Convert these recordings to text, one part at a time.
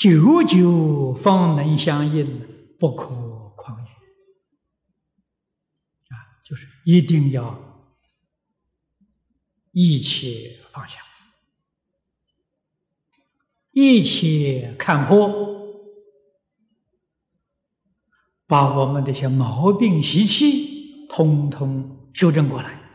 久久方能相应，不可旷也。啊，就是一定要一切放下，一切看破。把我们这些毛病习气通通修正过来，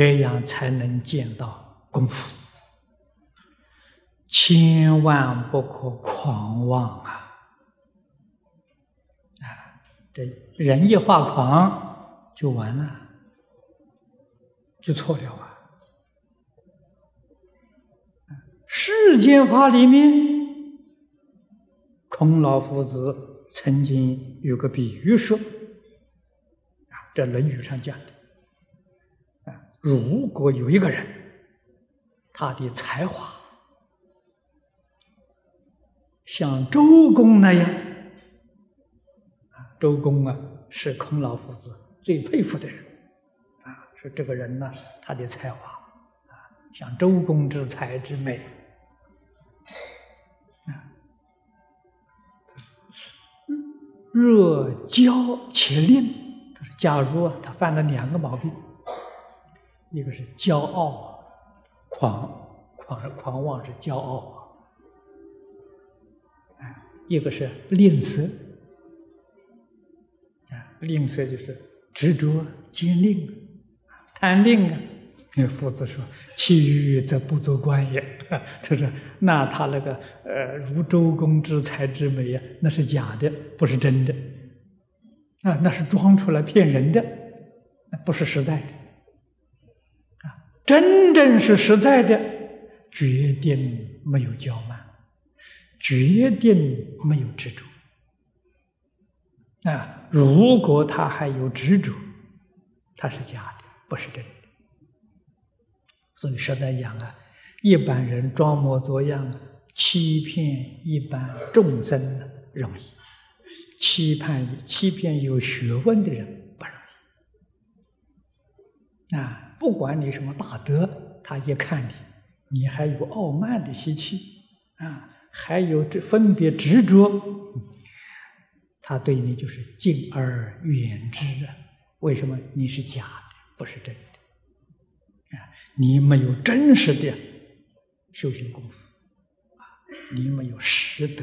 这样才能见到功夫。千万不可狂妄啊！啊，这人一发狂就完了，就错了啊！世间法里面，孔老夫子曾经有个比喻说：“啊，这《论语》上讲的，如果有一个人，他的才华像周公那样，啊，周公啊是孔老夫子最佩服的人，啊，说这个人呢，他的才华啊，像周公之才之美。”啊若骄且吝，他说：“假如啊，他犯了两个毛病，一个是骄傲，狂狂狂妄是骄傲啊，一个是吝啬，啊，吝啬就是执着、坚定、贪吝啊。”那夫子说：“其余则不足观也。”他说：“那他那个呃，如周公之才之美呀，那是假的，不是真的啊，那是装出来骗人的，那不是实在的啊。真正是实在的，决定没有骄慢，决定没有执着啊。如果他还有执着，他是假的，不是真的。”所以实在讲啊，一般人装模作样欺骗一般众生容易，欺骗欺骗有学问的人不容易。啊，不管你什么大德，他一看你，你还有傲慢的习气啊，还有这分别执着，他对你就是敬而远之啊。为什么？你是假的，不是真的。啊，你没有真实的修行功夫，啊，你没有实德。